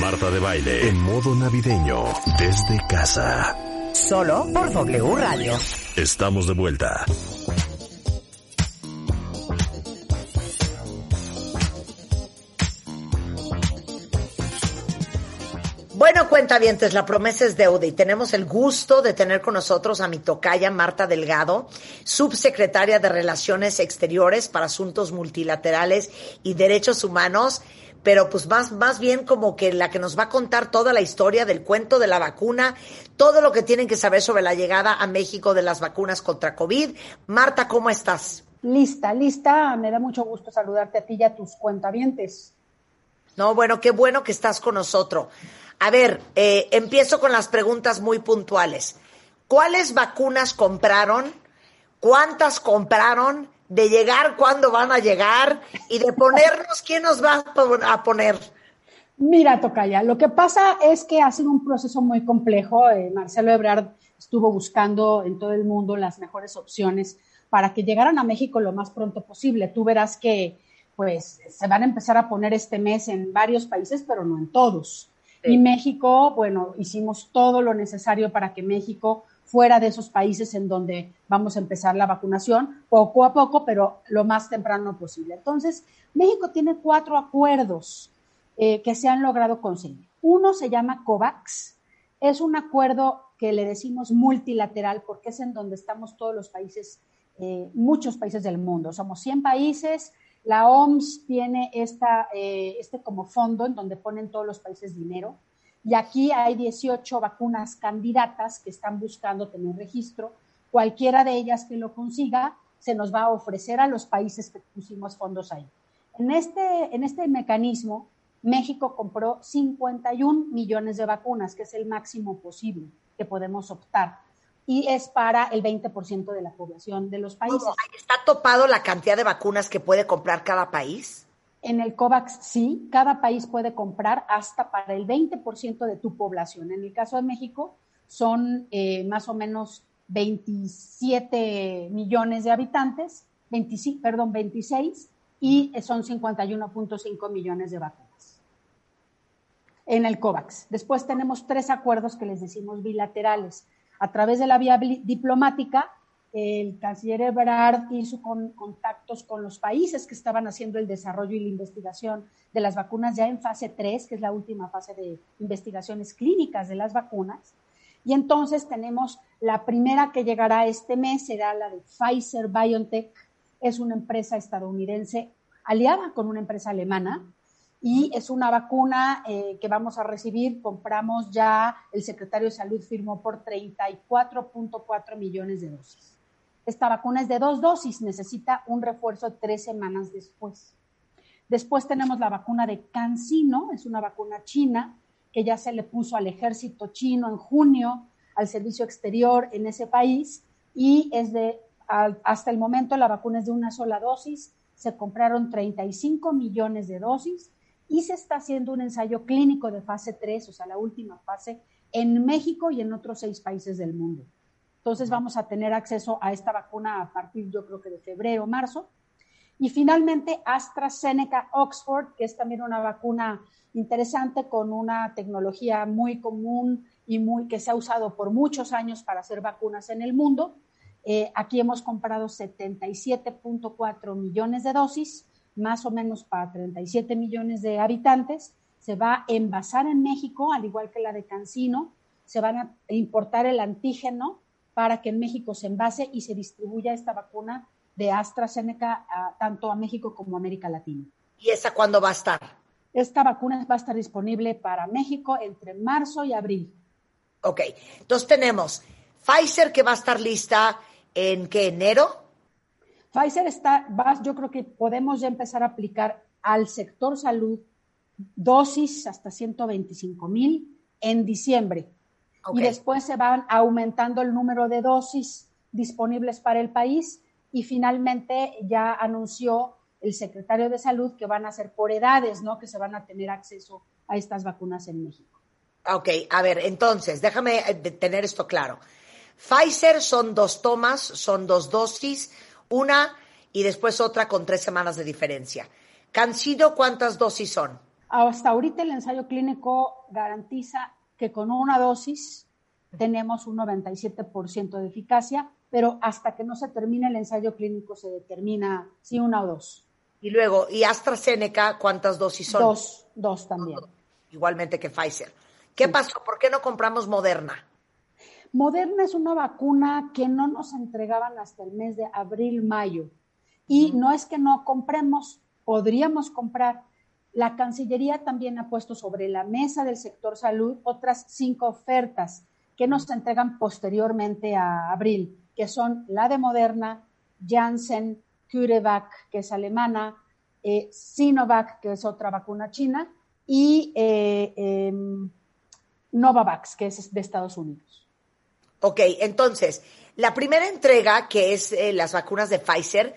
Marta de Baile en modo navideño desde casa. Solo por W Radio. Estamos de vuelta. Bueno, cuentavientes, la promesa es deuda y tenemos el gusto de tener con nosotros a mi tocaya Marta Delgado, subsecretaria de Relaciones Exteriores para Asuntos Multilaterales y Derechos Humanos, pero pues más, más bien como que la que nos va a contar toda la historia del cuento de la vacuna, todo lo que tienen que saber sobre la llegada a México de las vacunas contra COVID. Marta, ¿cómo estás? Lista, lista. Me da mucho gusto saludarte a ti y a tus cuentavientes. No, bueno, qué bueno que estás con nosotros. A ver, eh, empiezo con las preguntas muy puntuales. ¿Cuáles vacunas compraron? ¿Cuántas compraron? De llegar, ¿cuándo van a llegar? Y de ponernos, ¿quién nos va a poner? Mira, Tocaya, lo que pasa es que ha sido un proceso muy complejo. Eh, Marcelo Ebrard estuvo buscando en todo el mundo las mejores opciones para que llegaran a México lo más pronto posible. Tú verás que pues se van a empezar a poner este mes en varios países, pero no en todos. Y México, bueno, hicimos todo lo necesario para que México fuera de esos países en donde vamos a empezar la vacunación, poco a poco, pero lo más temprano posible. Entonces, México tiene cuatro acuerdos eh, que se han logrado conseguir. Uno se llama COVAX, es un acuerdo que le decimos multilateral porque es en donde estamos todos los países, eh, muchos países del mundo. Somos 100 países, la OMS tiene esta, eh, este como fondo en donde ponen todos los países dinero. Y aquí hay 18 vacunas candidatas que están buscando tener registro. Cualquiera de ellas que lo consiga se nos va a ofrecer a los países que pusimos fondos ahí. En este, en este mecanismo, México compró 51 millones de vacunas, que es el máximo posible que podemos optar y es para el 20% de la población de los países. ¿Está topado la cantidad de vacunas que puede comprar cada país? En el COVAX sí, cada país puede comprar hasta para el 20% de tu población. En el caso de México son eh, más o menos 27 millones de habitantes, 25, perdón, 26, y son 51.5 millones de vacunas en el COVAX. Después tenemos tres acuerdos que les decimos bilaterales a través de la vía diplomática, el canciller Ebrard hizo contactos con los países que estaban haciendo el desarrollo y la investigación de las vacunas ya en fase 3, que es la última fase de investigaciones clínicas de las vacunas. Y entonces tenemos la primera que llegará este mes, será la de Pfizer BioNTech, es una empresa estadounidense aliada con una empresa alemana y es una vacuna eh, que vamos a recibir. Compramos ya, el secretario de Salud firmó por 34.4 millones de dosis. Esta vacuna es de dos dosis, necesita un refuerzo tres semanas después. Después tenemos la vacuna de CanSino, es una vacuna china que ya se le puso al ejército chino en junio, al servicio exterior en ese país y es de, hasta el momento la vacuna es de una sola dosis, se compraron 35 millones de dosis y se está haciendo un ensayo clínico de fase 3, o sea, la última fase, en México y en otros seis países del mundo. Entonces vamos a tener acceso a esta vacuna a partir, yo creo que de febrero, marzo. Y finalmente AstraZeneca Oxford, que es también una vacuna interesante con una tecnología muy común y muy que se ha usado por muchos años para hacer vacunas en el mundo. Eh, aquí hemos comprado 77.4 millones de dosis más o menos para 37 millones de habitantes, se va a envasar en México, al igual que la de Cancino, se van a importar el antígeno para que en México se envase y se distribuya esta vacuna de AstraZeneca tanto a México como a América Latina. ¿Y esa cuándo va a estar? Esta vacuna va a estar disponible para México entre marzo y abril. Ok, entonces tenemos Pfizer que va a estar lista en qué enero Pfizer está, yo creo que podemos ya empezar a aplicar al sector salud dosis hasta 125 mil en diciembre. Y después se van aumentando el número de dosis disponibles para el país y finalmente ya anunció el secretario de salud que van a ser por edades, ¿no? Que se van a tener acceso a estas vacunas en México. Ok, a ver, entonces, déjame eh, tener esto claro. Pfizer son dos tomas, son dos dosis, una y después otra con tres semanas de diferencia. Cancino, ¿cuántas dosis son? Hasta ahorita el ensayo clínico garantiza que con una dosis tenemos un 97% de eficacia, pero hasta que no se termine el ensayo clínico se determina si una o dos. Y luego, ¿y AstraZeneca cuántas dosis son? Dos, dos también. Igualmente que Pfizer. ¿Qué pasó? ¿Por qué no compramos Moderna? Moderna es una vacuna que no nos entregaban hasta el mes de abril, mayo. Y no es que no compremos, podríamos comprar. La Cancillería también ha puesto sobre la mesa del sector salud otras cinco ofertas que nos entregan posteriormente a abril, que son la de Moderna, Janssen, CureVac, que es alemana, eh, Sinovac, que es otra vacuna china, y eh, em, Novavax, que es de Estados Unidos. Ok, entonces, la primera entrega, que es eh, las vacunas de Pfizer,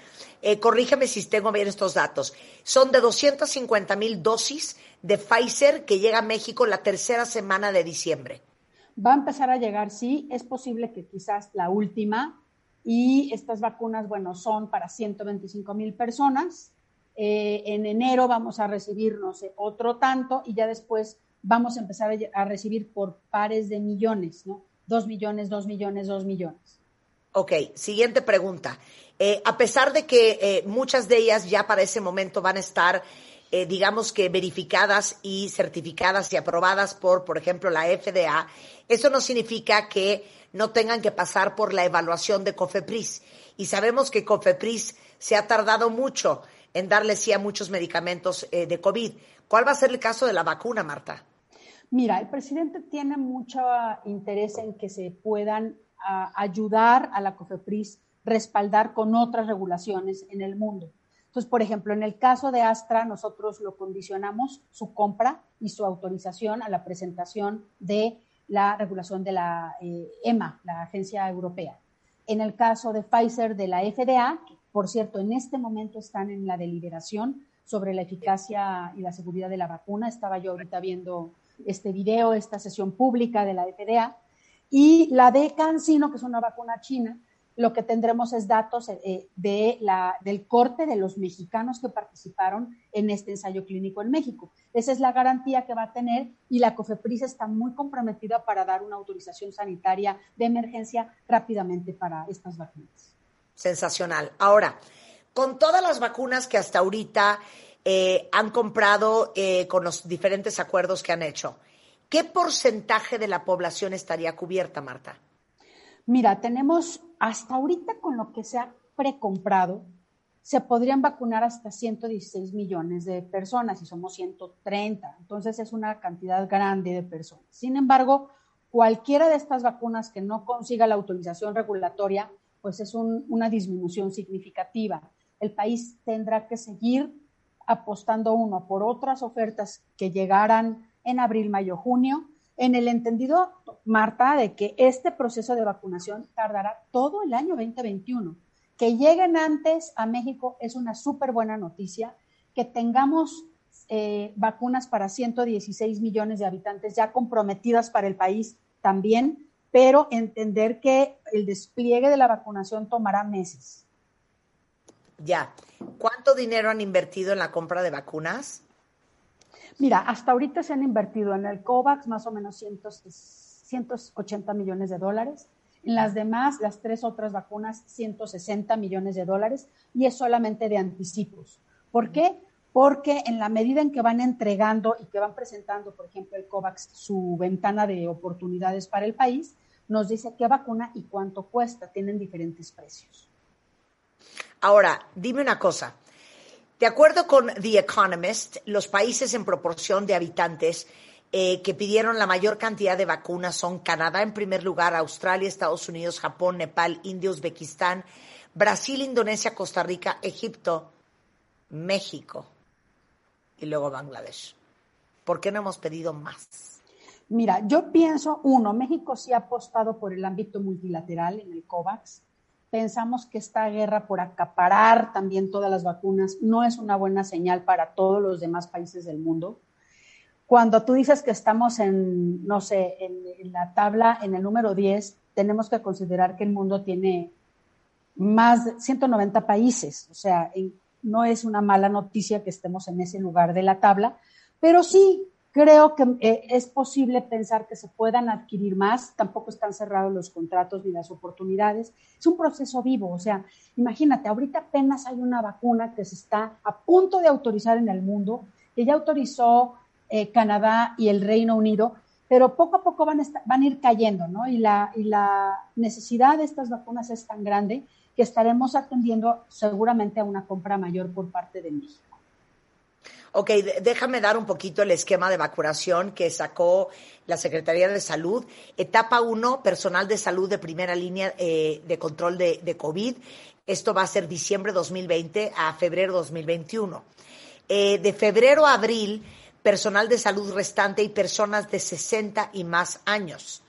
corrígeme si tengo bien estos datos, son de 250 mil dosis de Pfizer que llega a México la tercera semana de diciembre. Va a empezar a llegar, sí, es posible que quizás la última, y estas vacunas, bueno, son para 125 mil personas. Eh, en enero vamos a recibir, no sé, otro tanto y ya después vamos a empezar a, recibir por pares de millones, ¿no? Dos millones, dos millones, dos millones. Ok, siguiente pregunta. Eh, a pesar de que eh, muchas de ellas ya para ese momento van a estar, digamos que verificadas y certificadas y aprobadas por, por ejemplo, la FDA, eso no significa que no tengan que pasar por la evaluación de COFEPRIS. Y sabemos que COFEPRIS se ha tardado mucho en darle sí a muchos medicamentos eh, de COVID. ¿Cuál va a ser el caso de la vacuna, Marta? Mira, el presidente tiene mucho interés en que se puedan ayudar a la COFEPRIS, respaldar con otras regulaciones en el mundo. Entonces, por ejemplo, en el caso de Astra, nosotros lo condicionamos su compra y su autorización a la presentación de la regulación de la eh, EMA, la Agencia Europea. En el caso de Pfizer, de la FDA, por cierto, en este momento están en la deliberación sobre la eficacia y la seguridad de la vacuna. Estaba yo ahorita viendo este video, esta sesión pública de la FDA. Y la de CanSino, que es una vacuna china, lo que tendremos es datos eh, de la, del corte de los mexicanos que participaron en este ensayo clínico en México. Esa es la garantía que va a tener y la COFEPRIS está muy comprometida para dar una autorización sanitaria de emergencia rápidamente para estas vacunas. Sensacional. Ahora, con todas las vacunas que hasta ahorita eh, han comprado eh, con los diferentes acuerdos que han hecho, ¿qué porcentaje de la población estaría cubierta, Marta? Mira, tenemos hasta ahorita con lo que se ha precomprado, se podrían vacunar hasta 116 millones de personas y somos 130. Entonces es una cantidad grande de personas. Sin embargo, cualquiera de estas vacunas que no consiga la autorización regulatoria, pues es una disminución significativa. El país tendrá que seguir apostando uno por otras ofertas que llegaran en abril, mayo, junio en el entendido, Marta, de que este proceso de vacunación tardará todo el año 2021. Que lleguen antes a México es una súper buena noticia. Que tengamos eh, vacunas para 116 millones de habitantes ya comprometidas para el país también, pero entender que el despliegue de la vacunación tomará meses. Ya. ¿Cuánto dinero han invertido en la compra de vacunas? Mira, hasta ahorita se han invertido en el COVAX más o menos 180 millones de dólares. En las demás, las tres otras vacunas, 160 millones de dólares y es solamente de anticipos. ¿Por qué? Porque en la medida en que van entregando y que van presentando, por ejemplo, el COVAX, su ventana de oportunidades para el país, nos dice qué vacuna y cuánto cuesta. Tienen diferentes precios. Ahora, dime una cosa. De acuerdo con The Economist, los países en proporción de habitantes eh, que pidieron la mayor cantidad de vacunas son Canadá en primer lugar, Australia, Estados Unidos, Japón, Nepal, India, Uzbekistán, Brasil, Indonesia, Costa Rica, Egipto, México y luego Bangladesh. ¿Por qué no hemos pedido más? Mira, yo pienso, uno, México sí ha apostado por el ámbito multilateral en el COVAX pensamos que esta guerra por acaparar también todas las vacunas no es una buena señal para todos los demás países del mundo. Cuando tú dices que estamos en, no sé, en, la tabla, en el número 10, tenemos que considerar que el mundo tiene más de 190 países. O sea, no es una mala noticia que estemos en ese lugar de la tabla, Pero sí, creo que eh, es posible pensar que se puedan adquirir más, tampoco están cerrados los contratos ni las oportunidades. Es un proceso vivo, o sea, imagínate, ahorita apenas hay una vacuna que se está a punto de autorizar en el mundo, que ya autorizó eh, Canadá y el Reino Unido, pero poco a poco van a, van a ir cayendo, ¿no? Y la, y la necesidad de estas vacunas es tan grande que estaremos atendiendo seguramente a una compra mayor por parte de México. Ok, déjame dar un poquito el esquema de vacunación que sacó la Secretaría de Salud. Etapa 1, personal de salud de primera línea eh, de control de, COVID. Esto va a ser diciembre 2020 a febrero 2021. Eh, de febrero a abril, personal de salud restante y personas de 60 y más años.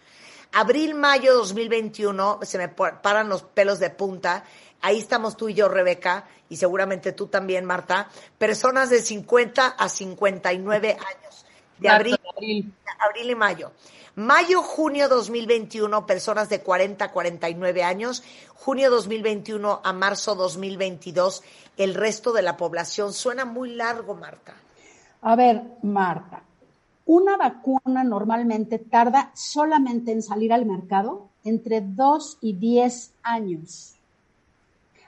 Abril-mayo 2021, se me paran los pelos de punta. Ahí estamos tú y yo, Rebeca, y seguramente tú también, Marta. Personas de 50 a 59 años. De abril, abril y mayo. Mayo-junio 2021, personas de 40 a 49 años. Junio 2021 a marzo 2022, el resto de la población. Suena muy largo, Marta. A ver, Marta, una vacuna normalmente tarda solamente en salir al mercado entre 2 y 10 años.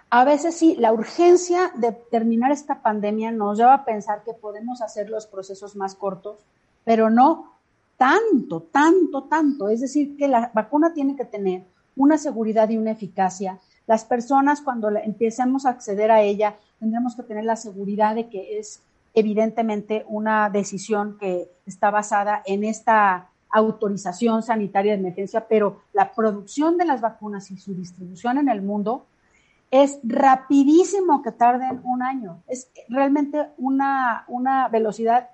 A veces sí, la urgencia de terminar esta pandemia nos lleva a pensar que podemos hacer los procesos más cortos, pero no tanto, tanto, tanto. Es decir, que la vacuna tiene que tener una seguridad y una eficacia. Las personas cuando empecemos a acceder a ella tendremos que tener la seguridad de que es evidentemente una decisión que está basada en esta autorización sanitaria de emergencia, pero la producción de las vacunas y su distribución en el mundo es rapidísimo que tarden un año. Es realmente una, una velocidad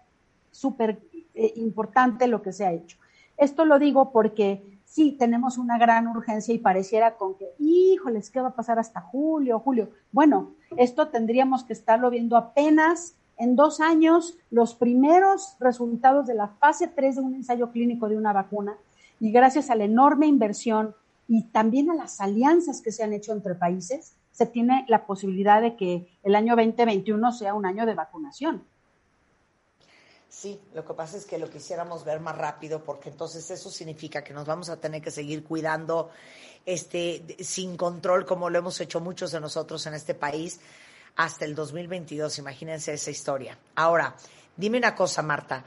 súper eh, importante lo que se ha hecho. Esto lo digo porque sí tenemos una gran urgencia y pareciera con que, híjoles, ¿qué va a pasar hasta julio, julio? Bueno, esto tendríamos que estarlo viendo apenas en dos años los primeros resultados de la fase 3 de un ensayo clínico de una vacuna y gracias a la enorme inversión y también a las alianzas que se han hecho entre países, se tiene la posibilidad de que el año 2021 sea un año de vacunación. Sí, lo que pasa es que lo quisiéramos ver más rápido porque entonces eso significa que nos vamos a tener que seguir cuidando este sin control como lo hemos hecho muchos de nosotros en este país hasta el 2022. Imagínense esa historia. Ahora, dime una cosa, Marta.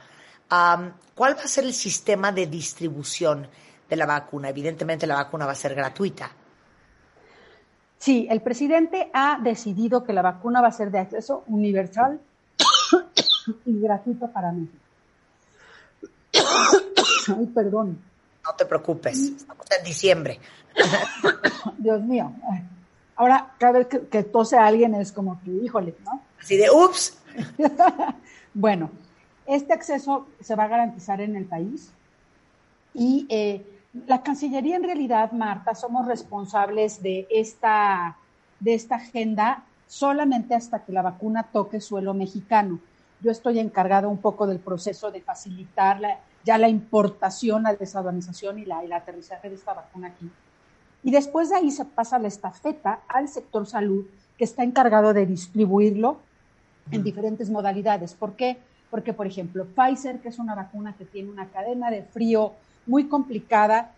¿Cuál va a ser el sistema de distribución de la vacuna? Evidentemente la vacuna va a ser gratuita. Sí, el presidente ha decidido que la vacuna va a ser de acceso universal y gratuito para México. Ay, perdón. No te preocupes, estamos en diciembre. Dios mío. Ahora, cada vez que, tose a alguien es como que, híjole, ¿no? Así de, ups. bueno, este acceso se va a garantizar en el país y eh, la Cancillería en realidad, Marta, somos responsables de esta, de esta agenda solamente hasta que la vacuna toque suelo mexicano. Yo estoy encargado un poco del proceso de facilitar ya la importación, la desaduanización y la aterrizaje de esta vacuna aquí. Y después de ahí se pasa la estafeta al sector salud, que está encargado de distribuirlo en diferentes modalidades. ¿Por qué? Porque, por ejemplo, Pfizer, que es una vacuna que tiene una cadena de frío muy complicada,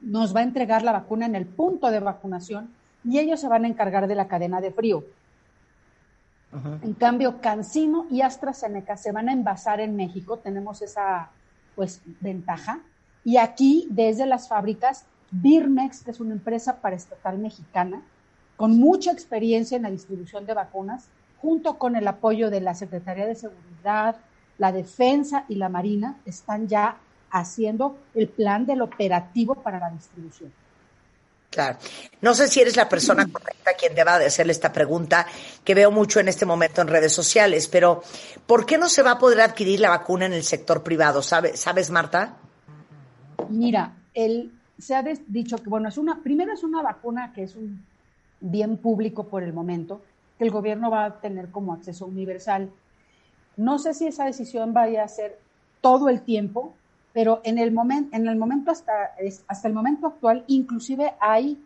nos va a entregar la vacuna en el punto de vacunación y ellos se van a encargar de la cadena de frío. En cambio, Cancino y AstraZeneca se van a envasar en México, tenemos esa pues ventaja. Y aquí, desde las fábricas, Birmex, que es una empresa paraestatal mexicana, con mucha experiencia en la distribución de vacunas, junto con el apoyo de la Secretaría de Seguridad, la Defensa y la Marina, están ya haciendo el plan del operativo para la distribución. Claro. No sé si eres la persona correcta quien deba de hacerle esta pregunta, que veo mucho en este momento en redes sociales, pero ¿por qué no se va a poder adquirir la vacuna en el sector privado? ¿Sabes, Marta? Mira, el, se ha dicho que, bueno, es una, primero es una vacuna que es un bien público por el momento, que el gobierno va a tener como acceso universal. No sé si esa decisión vaya a ser todo el tiempo, pero en el, momento en el momento hasta, hasta el momento actual, inclusive hay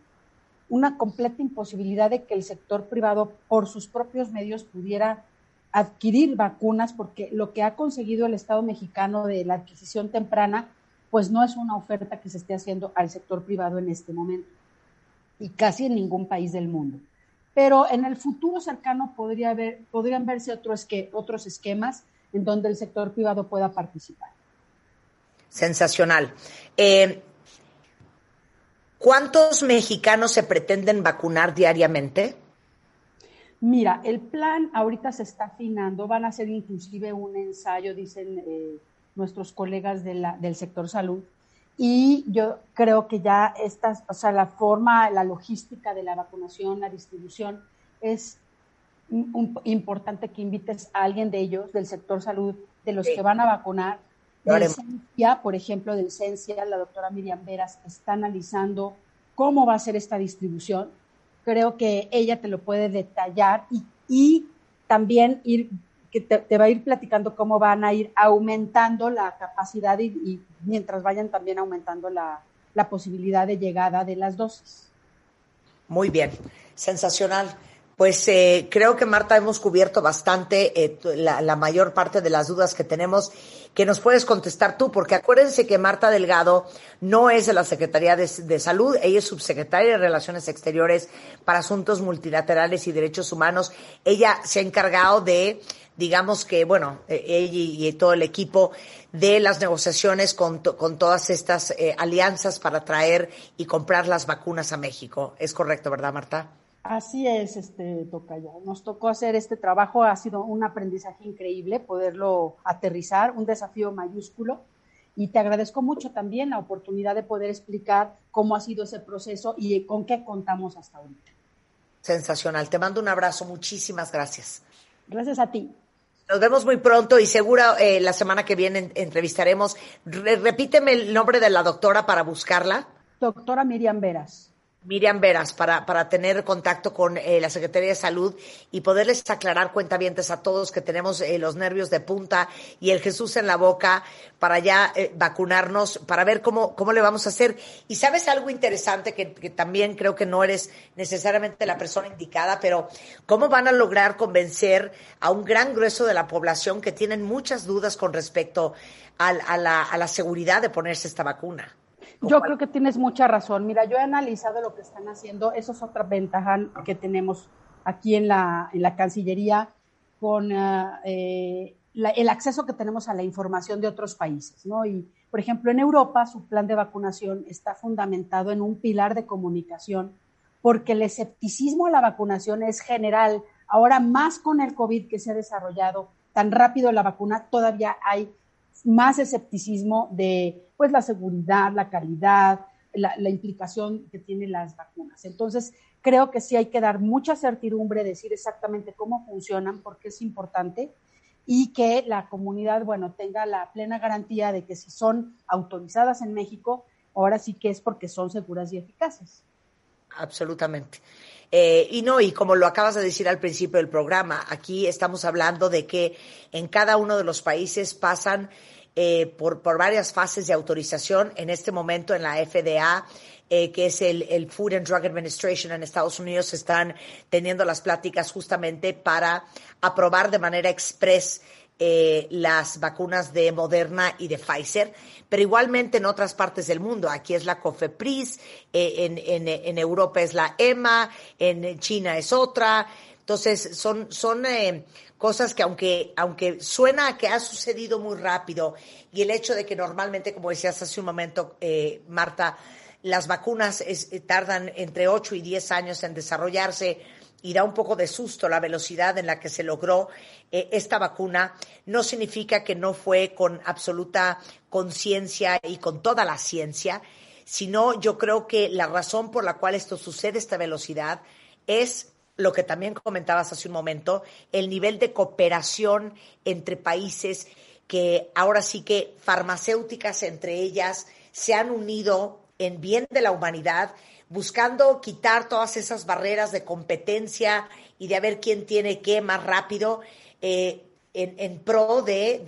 una completa imposibilidad de que el sector privado, por sus propios medios, pudiera adquirir vacunas porque lo que ha conseguido el Estado mexicano de la adquisición temprana, pues no es una oferta que se esté haciendo al sector privado en este momento y casi en ningún país del mundo. Pero en el futuro cercano podría haber, podrían verse otros, que, otros esquemas en donde el sector privado pueda participar. Sensacional. Eh, ¿Cuántos mexicanos se pretenden vacunar diariamente? Mira, el plan ahorita se está afinando, van a hacer inclusive un ensayo, dicen eh, nuestros colegas del sector salud, y yo creo que ya estas, o sea, la forma, la logística de la vacunación, la distribución, es importante que invites a alguien de ellos, del sector salud, de los que van a vacunar, de Esencia, por ejemplo, de Esencia, la doctora Miriam Veras está analizando cómo va a ser esta distribución. Creo que ella te lo puede detallar y, también ir, que te, va a ir platicando cómo van a ir aumentando la capacidad y, mientras vayan también aumentando la, la posibilidad de llegada de las dosis. Muy bien, sensacional. Pues eh, creo que Marta hemos cubierto bastante eh, la, mayor parte de las dudas que tenemos que nos puedes contestar tú, porque acuérdense que Marta Delgado no es de la Secretaría de, Salud, ella es subsecretaria de Relaciones Exteriores para Asuntos Multilaterales y Derechos Humanos. Ella se ha encargado de, digamos que, bueno, eh, ella y, todo el equipo de las negociaciones con, con todas estas alianzas para traer y comprar las vacunas a México. Es correcto, ¿verdad, Marta? Así es, este Tocayo. Nos tocó hacer este trabajo, ha sido un aprendizaje increíble poderlo aterrizar, un desafío mayúsculo. Y te agradezco mucho también la oportunidad de poder explicar cómo ha sido ese proceso y con qué contamos hasta ahorita. Sensacional. Te mando un abrazo. Muchísimas gracias. Gracias a ti. Nos vemos muy pronto y seguro eh, la semana que viene entrevistaremos. repíteme el nombre de la doctora para buscarla. Doctora Miriam Veras. Miriam Veras para, para tener contacto con eh, la Secretaría de Salud y poderles aclarar cuentavientes a todos que tenemos eh, los nervios de punta y el Jesús en la boca para ya eh, vacunarnos, para ver cómo, cómo le vamos a hacer. Y sabes algo interesante que, que, también creo que no eres necesariamente la persona indicada, pero cómo van a lograr convencer a un gran grueso de la población que tienen muchas dudas con respecto a, la, a la seguridad de ponerse esta vacuna. Yo creo que tienes mucha razón. Mira, yo he analizado lo que están haciendo. Eso es otra ventaja que tenemos aquí en la, en la Cancillería con eh, el acceso que tenemos a la información de otros países, ¿no? Y, por ejemplo, en Europa su plan de vacunación está fundamentado en un pilar de comunicación porque el escepticismo a la vacunación es general. Ahora más con el COVID que se ha desarrollado tan rápido la vacuna, todavía hay más escepticismo de pues la seguridad, la calidad, la, implicación que tienen las vacunas. Entonces, creo que sí hay que dar mucha certidumbre, decir exactamente cómo funcionan, porque es importante, y que la comunidad, bueno, tenga la plena garantía de que si son autorizadas en México, ahora sí que es porque son seguras y eficaces. Absolutamente. Eh, y no, y como lo acabas de decir al principio del programa, aquí estamos hablando de que en cada uno de los países pasan eh, por, por, varias fases de autorización. En este momento en la FDA, eh, que es el, el, Food and Drug Administration en Estados Unidos, están teniendo las pláticas justamente para aprobar de manera express eh, las vacunas de Moderna y de Pfizer, pero igualmente en otras partes del mundo. Aquí es la COFEPRIS, eh, en, en, Europa es la EMA, en China es otra. Entonces, son, son eh, cosas que aunque, aunque suena que ha sucedido muy rápido y el hecho de que normalmente, como decías hace un momento, eh, Marta, las vacunas eh, tardan entre 8 y 10 años en desarrollarse y da un poco de susto la velocidad en la que se logró eh, esta vacuna, no significa que no fue con absoluta conciencia y con toda la ciencia, sino yo creo que la razón por la cual esto sucede, esta velocidad, es lo que también comentabas hace un momento, el nivel de cooperación entre países que ahora sí que farmacéuticas entre ellas se han unido en bien de la humanidad, buscando quitar todas esas barreras de competencia y de a ver quién tiene qué más rápido. Eh, en, pro de,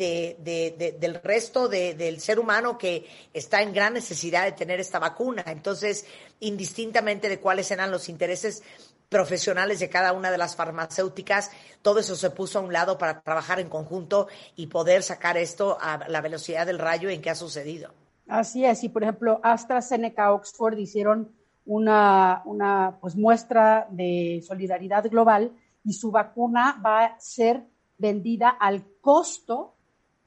del resto del ser humano que está en gran necesidad de tener esta vacuna. Entonces, indistintamente de cuáles eran los intereses profesionales de cada una de las farmacéuticas, todo eso se puso a un lado para trabajar en conjunto y poder sacar esto a la velocidad del rayo en que ha sucedido. Así es, y por ejemplo, AstraZeneca Oxford hicieron una, una pues, muestra de solidaridad global y su vacuna va a ser vendida al costo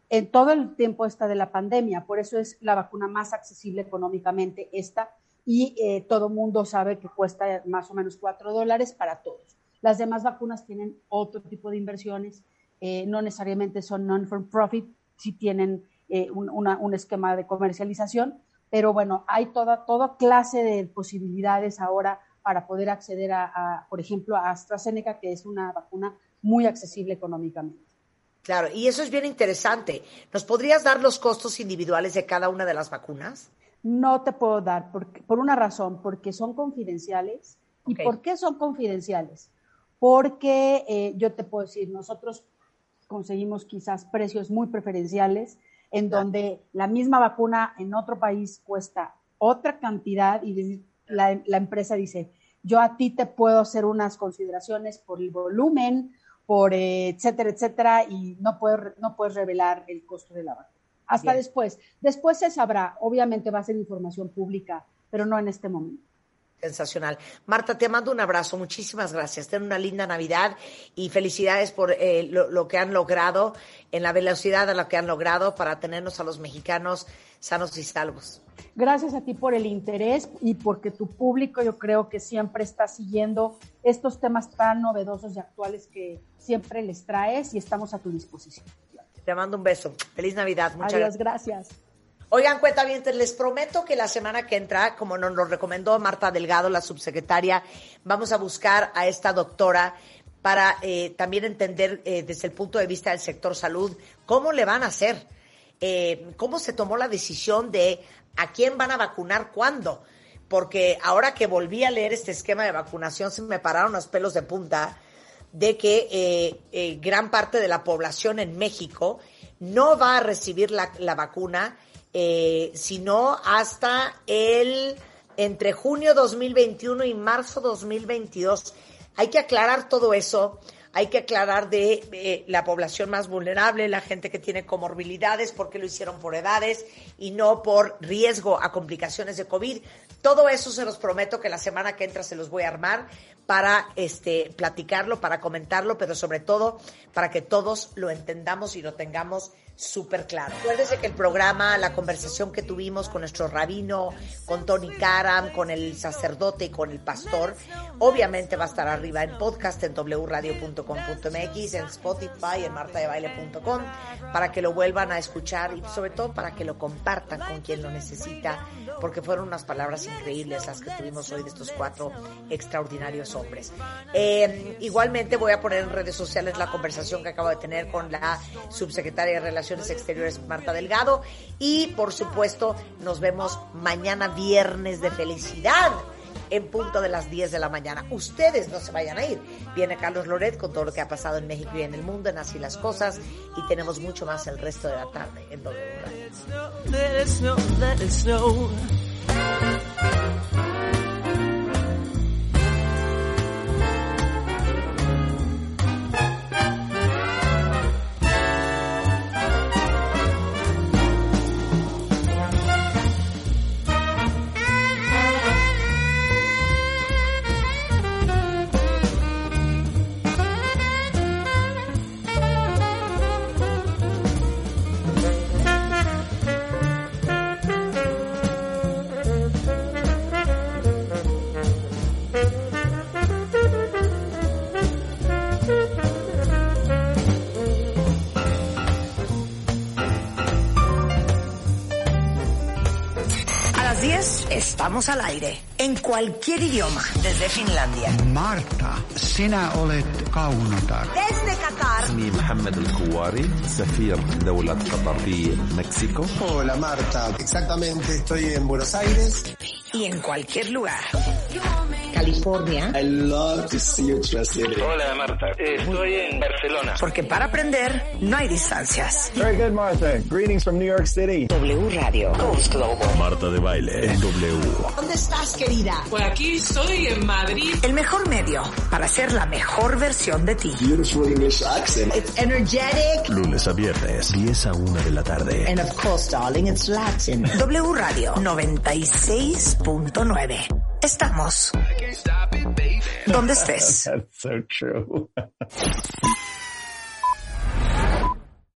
en todo el tiempo esta de la pandemia. Por eso es la vacuna más accesible económicamente esta y eh, todo mundo sabe que cuesta más o menos cuatro dólares para todos. Las demás vacunas tienen otro tipo de inversiones, eh, no necesariamente son non-for-profit, sí tienen eh, un, esquema de comercialización, pero bueno, hay toda, toda clase de posibilidades ahora para poder acceder a, por ejemplo, a AstraZeneca, que es una vacuna muy accesible económicamente. Claro, y eso es bien interesante. ¿Nos podrías dar los costos individuales de cada una de las vacunas? No te puedo dar por, por una razón, porque son confidenciales. ¿Y por qué son confidenciales? Porque eh, yo te puedo decir, nosotros conseguimos quizás precios muy preferenciales, en donde la misma vacuna en otro país cuesta otra cantidad y la, la empresa dice, yo a ti te puedo hacer unas consideraciones por el volumen, por eh, etcétera, etcétera, y no puedes, no puedes revelar el costo de la vacuna. Hasta después. Después se sabrá, obviamente va a ser información pública, pero no en este momento. Sensacional. Marta, te mando un abrazo. Muchísimas gracias. Ten una linda Navidad y felicidades por eh, lo, que han logrado, en la velocidad a la que han logrado para tenernos a los mexicanos sanos y salvos. Gracias a ti por el interés y porque tu público yo creo que siempre está siguiendo estos temas tan novedosos y actuales que siempre les traes y estamos a tu disposición. Te mando un beso. Feliz Navidad. Muchas Adiós, gracias. Oigan, cuenta bien, les prometo que la semana que entra, como nos lo recomendó Marta Delgado, la subsecretaria, vamos a buscar a esta doctora para eh, también entender eh, desde el punto de vista del sector salud cómo le van a hacer, eh, cómo se tomó la decisión de a quién van a vacunar cuándo. Porque ahora que volví a leer este esquema de vacunación, se me pararon los pelos de punta de que gran parte de la población en México no va a recibir la vacuna eh, sino hasta el entre junio 2021 y marzo 2022. Hay que aclarar todo eso. Hay que aclarar de eh, la población más vulnerable, la gente que tiene comorbilidades, porque lo hicieron por edades y no por riesgo a complicaciones de COVID. Todo eso se los prometo que la semana que entra se los voy a armar para este platicarlo, para comentarlo, pero sobre todo para que todos lo entendamos y lo tengamos súper claro. Acuérdense que el programa, la conversación que tuvimos con nuestro rabino, con Tony Karam, con el sacerdote y con el pastor, obviamente va a estar arriba en podcast en wradio.com.mx, en Spotify, en martadebaile.com, para que lo vuelvan a escuchar y sobre todo para que lo compartan con quien lo necesita, porque fueron unas palabras increíbles las que tuvimos hoy de estos cuatro extraordinarios hombres. Eh, igualmente voy a poner en redes sociales la conversación que acabo de tener con la subsecretaria de Relaciones Exteriores Marta Delgado y por supuesto nos vemos mañana viernes de felicidad en punto de las 10 de la mañana. Ustedes no se vayan a ir. Viene Carlos Loret con todo lo que ha pasado en México y en el mundo, en Así las Cosas, y tenemos mucho más el resto de la tarde en W Estamos al aire, en cualquier idioma, desde Finlandia. Marta, sinä olet kaunotar. Desde Qatar. اسمي محمد الكواري سفير دولة قطر في مكسيكو. Hola Marta, exactamente, estoy en Buenos Aires. Y en cualquier lugar California. I love to see you translated. Hola Marta, estoy en Barcelona. Porque para aprender no hay distancias. Very good, Martha. Greetings from New York City. W Radio. Coast Global. Marta de baile W. ¿Dónde estás, querida? Pues aquí estoy en Madrid. El mejor medio para ser la mejor versión de ti. Beautiful English accent. It's energetic. Lunes a viernes, 10 a 1 de la tarde. And of course, darling, it's Latin. W Radio 96.9. Estamos donde estés. That's so true.